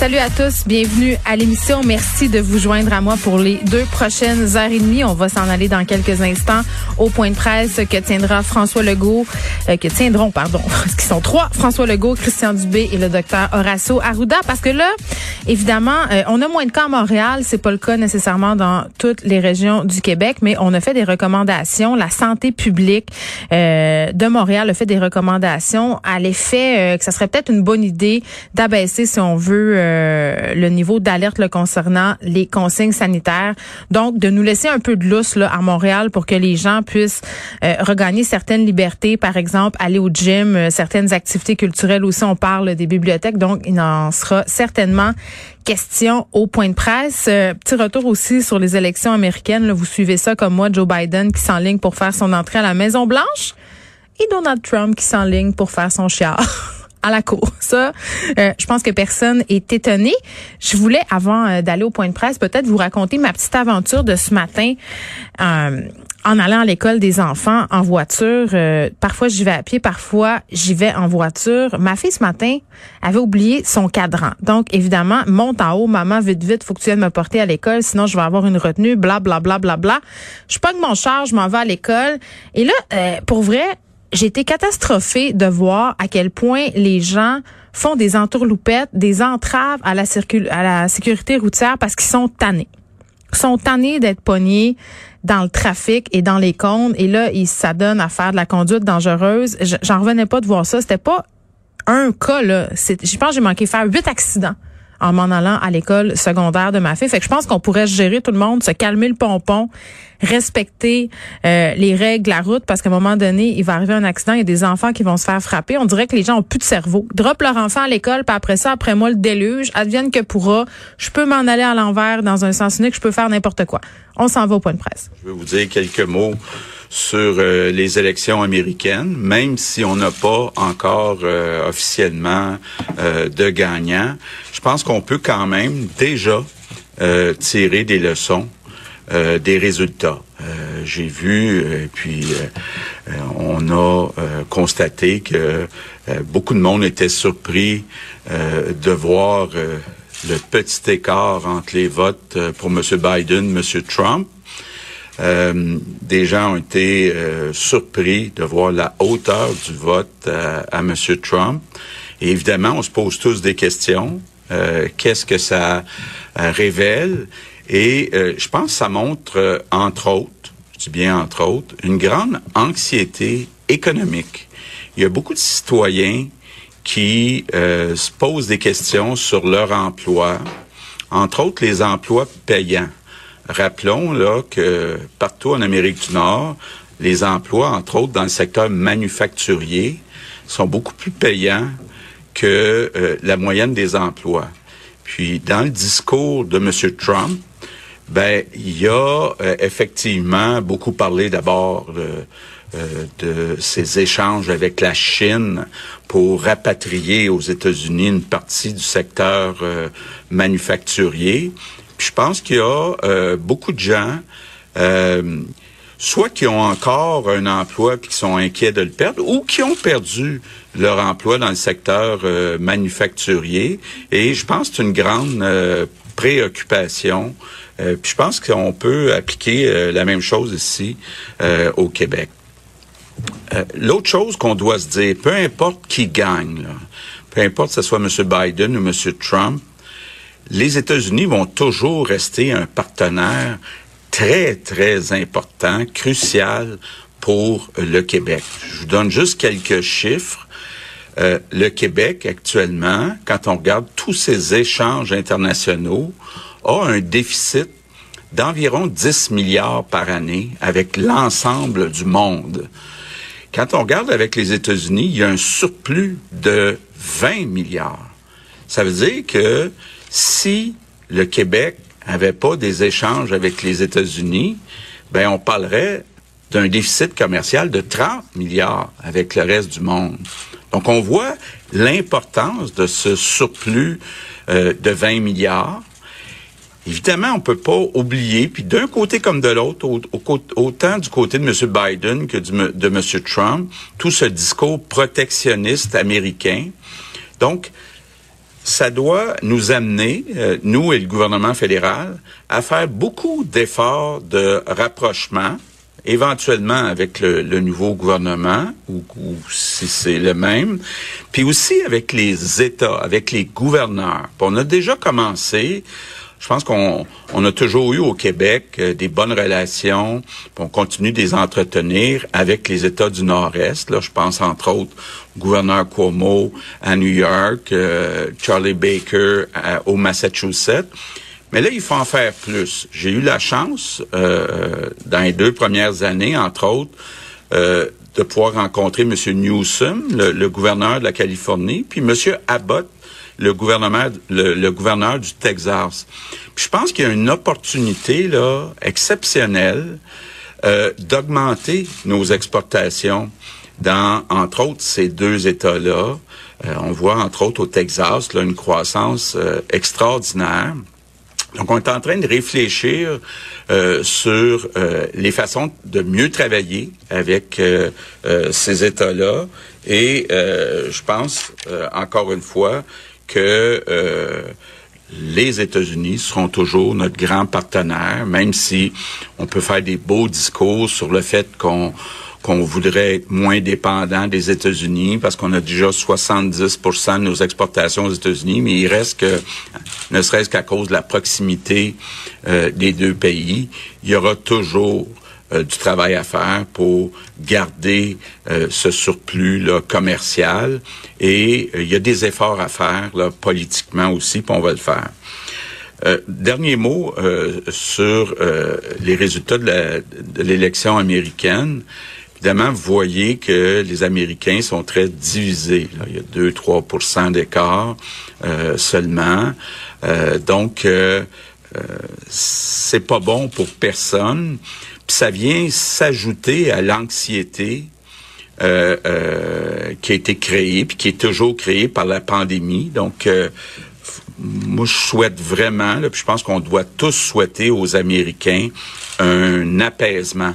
Salut à tous, bienvenue à l'émission. Merci de vous joindre à moi pour les deux prochaines heures et demie. On va s'en aller dans quelques instants au point de presse que tiendra François Legault, euh, que tiendront, pardon, parce qu'ils sont trois, François Legault, Christian Dubé et le docteur Horacio Arruda. Parce que là, évidemment, euh, on a moins de cas à Montréal. C'est pas le cas nécessairement dans toutes les régions du Québec, mais on a fait des recommandations. La santé publique euh, de Montréal a fait des recommandations à l'effet que ça serait peut-être une bonne idée d'abaisser, si on veut, euh, le niveau d'alerte le concernant les consignes sanitaires. Donc, de nous laisser un peu de lousse là, à Montréal pour que les gens puissent euh, regagner certaines libertés, par exemple, aller au gym, euh, certaines activités culturelles aussi. On parle des bibliothèques, donc il en sera certainement question au point de presse. petit retour aussi sur les élections américaines. Là, vous suivez ça comme moi, Joe Biden qui s'enligne pour faire son entrée à la Maison Blanche et Donald Trump qui s'enligne pour faire son chiard. à la cour. Ça, euh, je pense que personne est étonné. Je voulais, avant euh, d'aller au point de presse, peut-être vous raconter ma petite aventure de ce matin euh, en allant à l'école des enfants en voiture. parfois, j'y vais à pied, parfois, j'y vais en voiture. Ma fille, ce matin, avait oublié son cadran. Donc, évidemment, monte en haut, maman, vite, vite, faut que tu viennes me porter à l'école, sinon je vais avoir une retenue, bla, bla, bla, bla, bla. Je pogne mon char, je m'en vais à l'école. Et là, pour vrai, j'ai été catastrophée de voir à quel point les gens font des entourloupettes, des entraves à la, sécurité routière parce qu'ils sont tannés. Sont tannés d'être pognés dans le trafic et dans les cônes. Et là, ils s'adonnent à faire de la conduite dangereuse. J'en revenais pas de voir ça. C'était pas un cas, là. Je pense que j'ai manqué faire huit accidents en m'en allant à l'école secondaire de ma fille. Fait que je pense qu'on pourrait gérer tout le monde, se calmer le pompon, respecter euh, les règles de la route parce qu'à un moment donné, il va arriver un accident, il y a des enfants qui vont se faire frapper. On dirait que les gens ont plus de cerveau. Drop leur enfant à l'école, puis après ça, après moi, le déluge, advienne que pourra. Je peux m'en aller à l'envers dans un sens unique, je peux faire n'importe quoi. On s'en va au point de presse. Je vais vous dire quelques mots sur euh, les élections américaines, même si on n'a pas encore euh, officiellement euh, de gagnant. Je pense qu'on peut quand même déjà tirer des leçons des résultats. J'ai vu, et puis on a constaté que beaucoup de monde était surpris de voir le petit écart entre les votes pour M. Biden, M. Trump. Euh, des gens ont été euh, surpris de voir la hauteur du vote à, à M. Trump. Évidemment, on se pose tous des questions. Euh, qu'est-ce que ça révèle? Et je pense que ça montre, entre autres, je dis bien entre autres, une grande anxiété économique. Il y a beaucoup de citoyens qui se posent des questions sur leur emploi, entre autres les emplois payants. Rappelons là que partout en Amérique du Nord, les emplois, entre autres dans le secteur manufacturier, sont beaucoup plus payants que euh, la moyenne des emplois. Puis dans le discours de M. Trump, ben il y a euh, effectivement beaucoup parlé d'abord de, euh, de ces échanges avec la Chine pour rapatrier aux États-Unis une partie du secteur manufacturier je pense qu'il y a euh, beaucoup de gens, euh, soit qui ont encore un emploi puis qui sont inquiets de le perdre, ou qui ont perdu leur emploi dans le secteur euh, manufacturier. Et je pense que c'est une grande préoccupation. puis je pense qu'on peut appliquer la même chose ici au Québec. L'autre chose qu'on doit se dire, peu importe qui gagne, peu importe que ce soit M. Biden ou M. Trump, les États-Unis vont toujours rester un partenaire très, très important, crucial pour le Québec. Je vous donne juste quelques chiffres. Euh, le Québec, actuellement, quand on regarde tous ces échanges internationaux, a un déficit d'environ 10 milliards par année avec l'ensemble du monde. Quand on regarde avec les États-Unis, il y a un surplus de 20 milliards. Ça veut dire que si le Québec avait pas des échanges avec les États-Unis, ben on parlerait d'un déficit commercial de 30 milliards avec le reste du monde. Donc, on voit l'importance de ce surplus euh, de 20 milliards. Évidemment, on peut pas oublier, puis d'un côté comme de l'autre, autant du côté de M. Biden que de M. Trump, tout ce discours protectionniste américain. Donc, ça doit nous amener, euh, nous et le gouvernement fédéral, à faire beaucoup d'efforts de rapprochement éventuellement avec le, nouveau gouvernement, ou, si c'est le même, puis aussi avec les États, avec les gouverneurs. on a déjà commencé. Je pense qu'on on a toujours eu au Québec euh, des bonnes relations. on continue de les entretenir avec les États du Nord-Est. Là, je pense entre autres au gouverneur Cuomo à New York, euh, Charlie Baker au Massachusetts. Mais là, il faut en faire plus. J'ai eu la chance, euh, dans les deux premières années, entre autres, euh, de pouvoir rencontrer M. Newsom, le, gouverneur de la Californie, puis M. Abbott, le gouverneur, le, gouverneur du Texas. Puis je pense qu'il y a une opportunité là exceptionnelle euh, d'augmenter nos exportations dans, entre autres, ces deux États-là. Euh, on voit, entre autres, au Texas, là, une croissance euh, extraordinaire. Donc, on est en train de réfléchir euh, sur euh, les façons de mieux travailler avec euh, ces États-là. Et je pense, encore une fois, que les États-Unis seront toujours notre grand partenaire, même si on peut faire des beaux discours sur le fait qu'on qu'on voudrait être moins dépendant des États-Unis parce qu'on a déjà 70% de nos exportations aux États-Unis, mais il reste que, ne serait-ce qu'à cause de la proximité euh, des deux pays, il y aura toujours euh, du travail à faire pour garder euh, ce surplus là, commercial et il y a des efforts à faire là, politiquement aussi, puis on va le faire. dernier mot sur les résultats de l'élection américaine. Évidemment, vous voyez que les Américains sont très divisés. Il y a 2-3 d'écart euh, seulement. Euh, donc, euh, euh, c'est pas bon pour personne. Puis ça vient s'ajouter à l'anxiété euh, qui a été créée, puis qui est toujours créée par la pandémie. Donc, moi, je souhaite vraiment, là, puis je pense qu'on doit tous souhaiter aux Américains un apaisement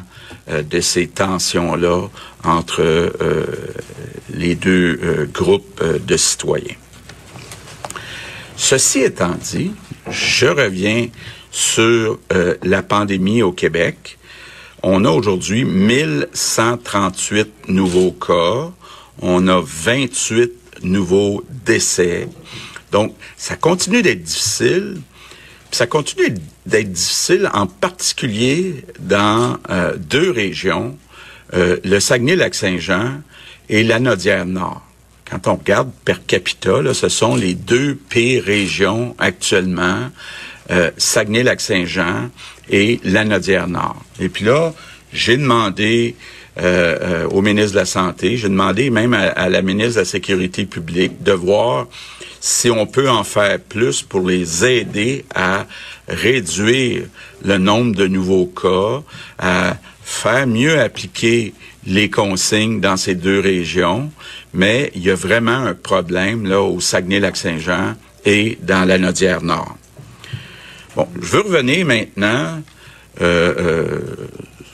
euh, de ces tensions-là entre euh, les deux euh, groupes de citoyens. Ceci étant dit, je reviens sur la pandémie au Québec. On a aujourd'hui 1138 nouveaux cas. On a 28 nouveaux décès. Donc, ça continue d'être difficile ça continue d'être difficile, en particulier dans euh, deux régions, euh, le Saguenay-Lac-Saint-Jean et la Nodière-Nord. Quand on regarde per capita, là, ce sont les deux pires régions actuellement, euh, Saguenay-Lac-Saint-Jean et la Nodière-Nord. Et puis là, j'ai demandé au ministre de la Santé, j'ai demandé même à, la ministre de la Sécurité publique de voir si on peut en faire plus pour les aider à réduire le nombre de nouveaux cas, à faire mieux appliquer les consignes dans ces deux régions, mais il y a vraiment un problème là au Saguenay-Lac-Saint-Jean et dans la Nodière Nord. Bon, je veux revenir maintenant euh, euh,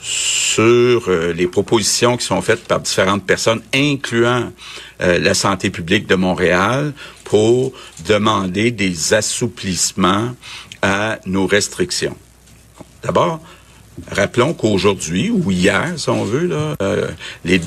sur euh, les propositions qui sont faites par différentes personnes, incluant la santé publique de Montréal, pour demander des assouplissements à nos restrictions. D'abord, Rappelons qu'aujourd'hui ou hier, si on veut, là, euh, les,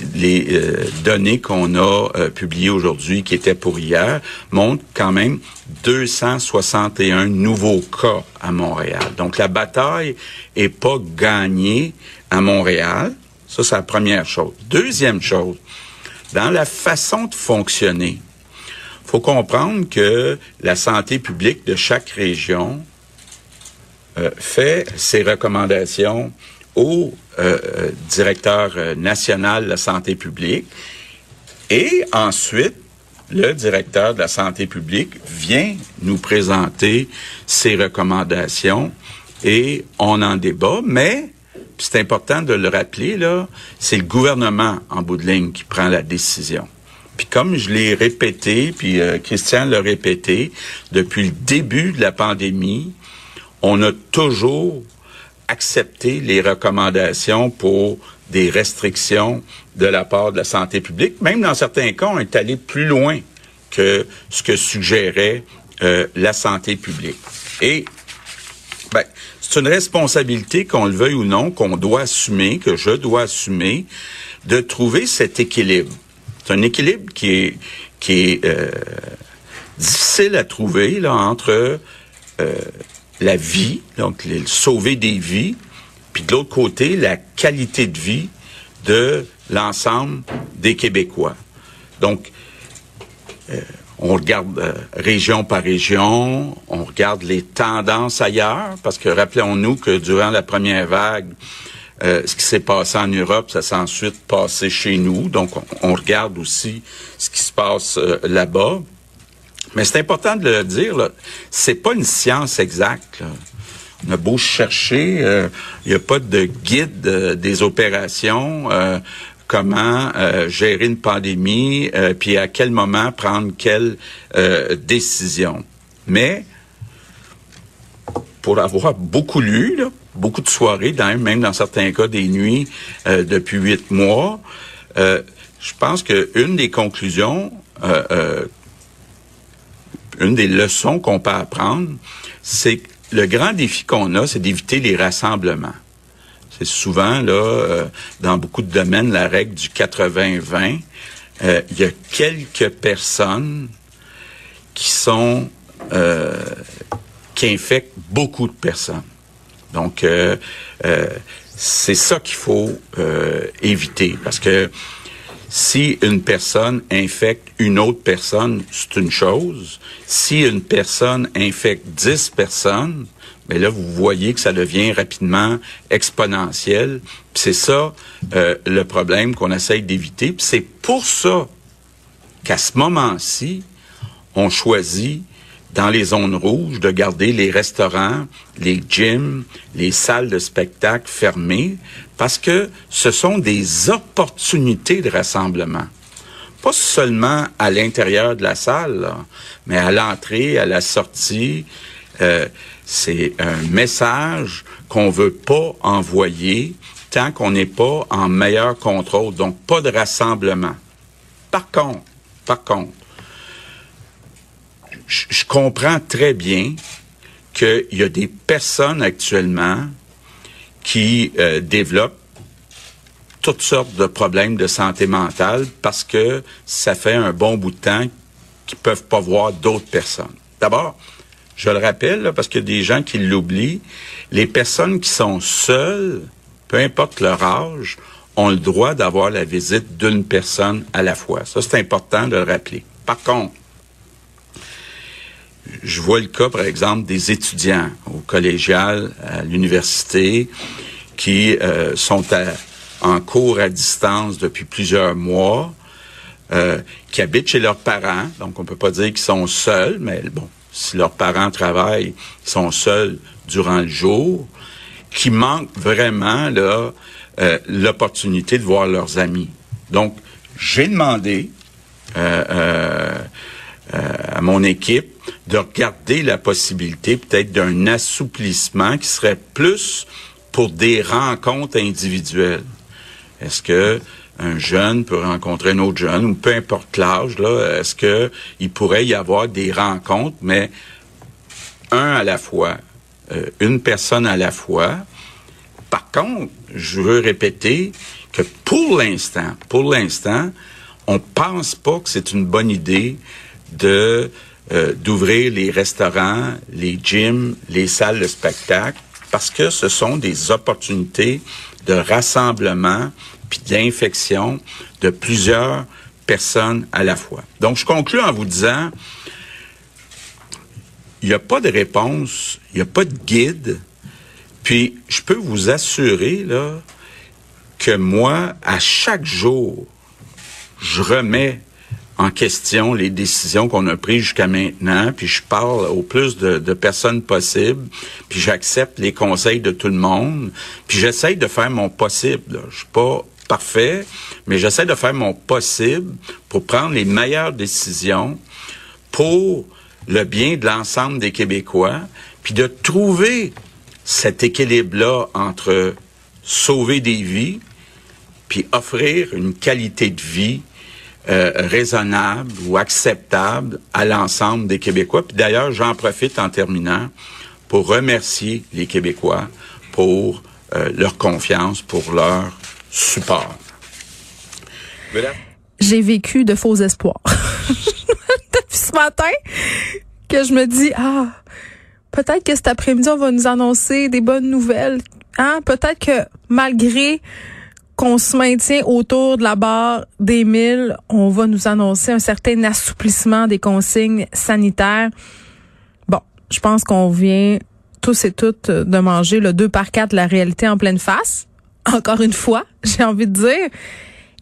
euh, données qu'on a euh, publiées aujourd'hui, qui étaient pour hier, montrent quand même 261 nouveaux cas à Montréal. Donc la bataille est pas gagnée à Montréal. Ça, c'est la première chose. Deuxième chose, dans la façon de fonctionner faut comprendre que la santé publique de chaque région euh, fait ses recommandations au euh, euh, directeur national de la santé publique et ensuite le directeur de la santé publique vient nous présenter ses recommandations et on en débat, mais c'est important de le rappeler là, c'est le gouvernement en bout de ligne qui prend la décision. Puis comme je l'ai répété, puis euh, Christian l'a répété, depuis le début de la pandémie, on a toujours accepté les recommandations pour des restrictions de la part de la santé publique. Même dans certains cas, on est allé plus loin que ce que suggérait euh, la santé publique. Et ben, c'est une responsabilité, qu'on le veuille ou non, qu'on doit assumer, que je dois assumer, de trouver cet équilibre. C'est un équilibre qui est, qui est euh, difficile à trouver là, entre euh, la vie, donc sauver des vies, puis de l'autre côté, la qualité de vie de l'ensemble des Québécois. Donc, euh, on regarde euh, région par région, on regarde les tendances ailleurs, parce que rappelons-nous que durant la première vague, euh, ce qui s'est passé en Europe, ça s'est ensuite passé chez nous. Donc, on, regarde aussi ce qui se passe là-bas. Mais c'est important de le dire, c'est pas une science exacte. On a beau chercher, il n'y a pas de guide des opérations comment euh, gérer une pandémie, euh, puis à quel moment prendre quelle euh, décision. Mais pour avoir beaucoup lu, beaucoup de soirées, même dans certains cas des nuits depuis huit mois, je pense qu'une des conclusions, une des leçons qu'on peut apprendre, c'est que le grand défi qu'on a, c'est d'éviter les rassemblements. C'est souvent, là, euh, dans beaucoup de domaines, la règle du 80-20. Euh, il y a quelques personnes qui sont euh, qui infectent beaucoup de personnes. Donc, c'est ça qu'il faut éviter parce que si une personne infecte une autre personne, c'est une chose. Si une personne infecte dix personnes, mais là, vous voyez que ça devient rapidement exponentiel. C'est ça euh, le problème qu'on essaye d'éviter. C'est pour ça qu'à ce moment-ci, on choisit dans les zones rouges de garder les restaurants, les gyms, les salles de spectacle fermées, parce que ce sont des opportunités de rassemblement. Pas seulement à l'intérieur de la salle, mais à l'entrée, à la sortie. Euh, c'est un message qu'on veut pas envoyer tant qu'on n'est pas en meilleur contrôle. Donc, pas de rassemblement. Par contre, par contre, je comprends très bien qu'il y a des personnes actuellement qui euh, développent toutes sortes de problèmes de santé mentale parce que ça fait un bon bout de temps qu'ils peuvent pas voir d'autres personnes. D'abord, je le rappelle, parce qu'il y a des gens qui l'oublient, les personnes qui sont seules, peu importe leur âge, ont le droit d'avoir la visite d'une personne à la fois. Ça, c'est important de le rappeler. Par contre, je vois le cas, par exemple, des étudiants au collégial, à l'université, qui euh, sont en cours à distance depuis plusieurs mois, euh, qui habitent chez leurs parents. Donc, on peut pas dire qu'ils sont seuls, mais bon, si leurs parents travaillent, ils sont seuls durant le jour, qui manquent vraiment là euh, l'opportunité de voir leurs amis. Donc, j'ai demandé euh, euh, à mon équipe de regarder la possibilité peut-être d'un assouplissement qui serait plus pour des rencontres individuelles. Est-ce que un jeune peut rencontrer un autre jeune, ou peu importe l'âge, là, est-ce que il pourrait y avoir des rencontres, mais un à la fois, euh, une personne à la fois. Par contre, je veux répéter que pour l'instant, pour l'instant, on pense pas que c'est une bonne idée de euh, d'ouvrir les restaurants, les gyms, les salles de spectacle, parce que ce sont des opportunités de rassemblement puis d'infection de plusieurs personnes à la fois. Donc, je conclue en vous disant, il n'y a pas de réponse, il n'y a pas de guide, puis je peux vous assurer, là, que moi, à chaque jour, je remets en question les décisions qu'on a prises jusqu'à maintenant, puis je parle au plus de, personnes possibles, puis j'accepte les conseils de tout le monde, puis j'essaye de faire mon possible. Je suis pas parfait, mais j'essaie de faire mon possible pour prendre les meilleures décisions pour le bien de l'ensemble des Québécois, puis de trouver cet équilibre-là entre sauver des vies, puis offrir une qualité de vie euh, raisonnable ou acceptable à l'ensemble des Québécois. D'ailleurs, j'en profite en terminant pour remercier les Québécois pour euh, leur confiance, pour leur support. J'ai vécu de faux espoirs. Depuis ce matin, que je me dis, ah, peut-être que cet après-midi, on va nous annoncer des bonnes nouvelles. Hein? Peut-être que malgré qu'on se maintient autour de la barre des 1000, on va nous annoncer un certain assouplissement des consignes sanitaires. Bon, je pense qu'on vient tous et toutes de manger le 2 par 4 de la réalité en pleine face. Encore une fois, j'ai envie de dire,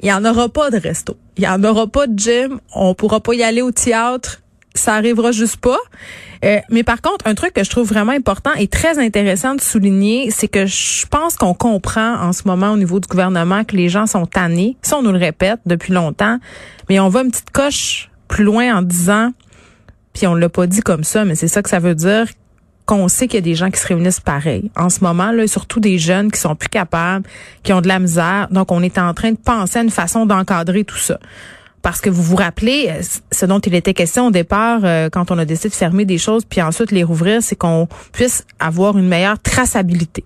il y en aura pas de resto. Il y en aura pas de gym. On pourra pas y aller au théâtre ça arrivera juste pas. Euh, mais par contre, un truc que je trouve vraiment important et très intéressant de souligner, c'est que je pense qu'on comprend en ce moment au niveau du gouvernement que les gens sont tannés. Ça, on nous le répète depuis longtemps. Mais on va une petite coche plus loin en disant, puis on l'a pas dit comme ça, mais c'est ça que ça veut dire, qu'on sait qu'il y a des gens qui se réunissent pareil. En ce moment, là, surtout des jeunes qui sont plus capables, qui ont de la misère. Donc, on est en train de penser à une façon d'encadrer tout ça. Parce que vous vous rappelez, euh, ce dont il était question au départ, euh, quand on a décidé de fermer des choses puis ensuite les rouvrir, c'est qu'on puisse avoir une meilleure traçabilité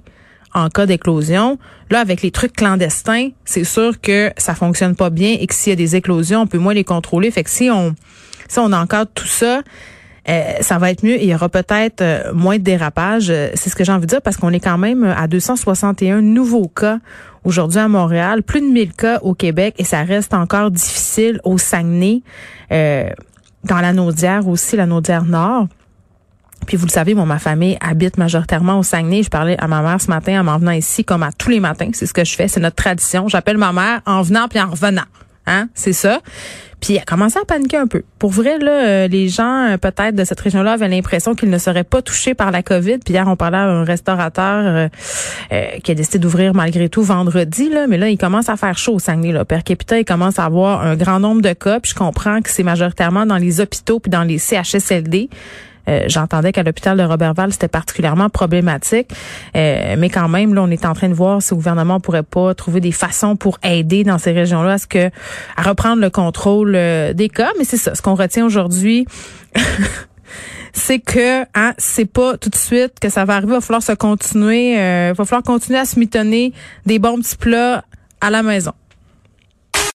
en cas d'éclosion. Là, avec les trucs clandestins, c'est sûr que ça fonctionne pas bien et que s'il y a des éclosions, on peut moins les contrôler. Fait que si on, si on encadre tout ça, ça va être mieux et il y aura peut-être moins de dérapage. C'est ce que j'ai envie de dire parce qu'on est quand même à 261 nouveaux cas aujourd'hui à Montréal, plus de 1000 cas au Québec et ça reste encore difficile au Saguenay, euh, dans la Naudière aussi, la Naudière Nord. Puis vous le savez, moi, ma famille habite majoritairement au Saguenay. Je parlais à ma mère ce matin en m'en venant ici, comme à tous les matins. C'est ce que je fais, c'est notre tradition. J'appelle ma mère en venant puis en revenant. Hein, c'est ça. Puis il a commencé à paniquer un peu. Pour vrai, là, euh, les gens euh, peut-être de cette région-là avaient l'impression qu'ils ne seraient pas touchés par la COVID. Puis hier, on parlait à un restaurateur euh, qui a décidé d'ouvrir malgré tout vendredi. Là, mais là, il commence à faire chaud au Saguenay. Là. Per capita, il commence à avoir un grand nombre de cas. Puis je comprends que c'est majoritairement dans les hôpitaux puis dans les CHSLD. Euh, j'entendais qu'à l'hôpital de Robertval, c'était particulièrement problématique. Euh, mais quand même, là, on est en train de voir si le gouvernement pourrait pas trouver des façons pour aider dans ces régions-là à ce que à reprendre le contrôle euh, des cas. Mais c'est ça, ce qu'on retient aujourd'hui. c'est que hein, c'est pas tout de suite que ça va arriver. Il va falloir se continuer, il va falloir continuer à se mitonner des bons petits plats à la maison.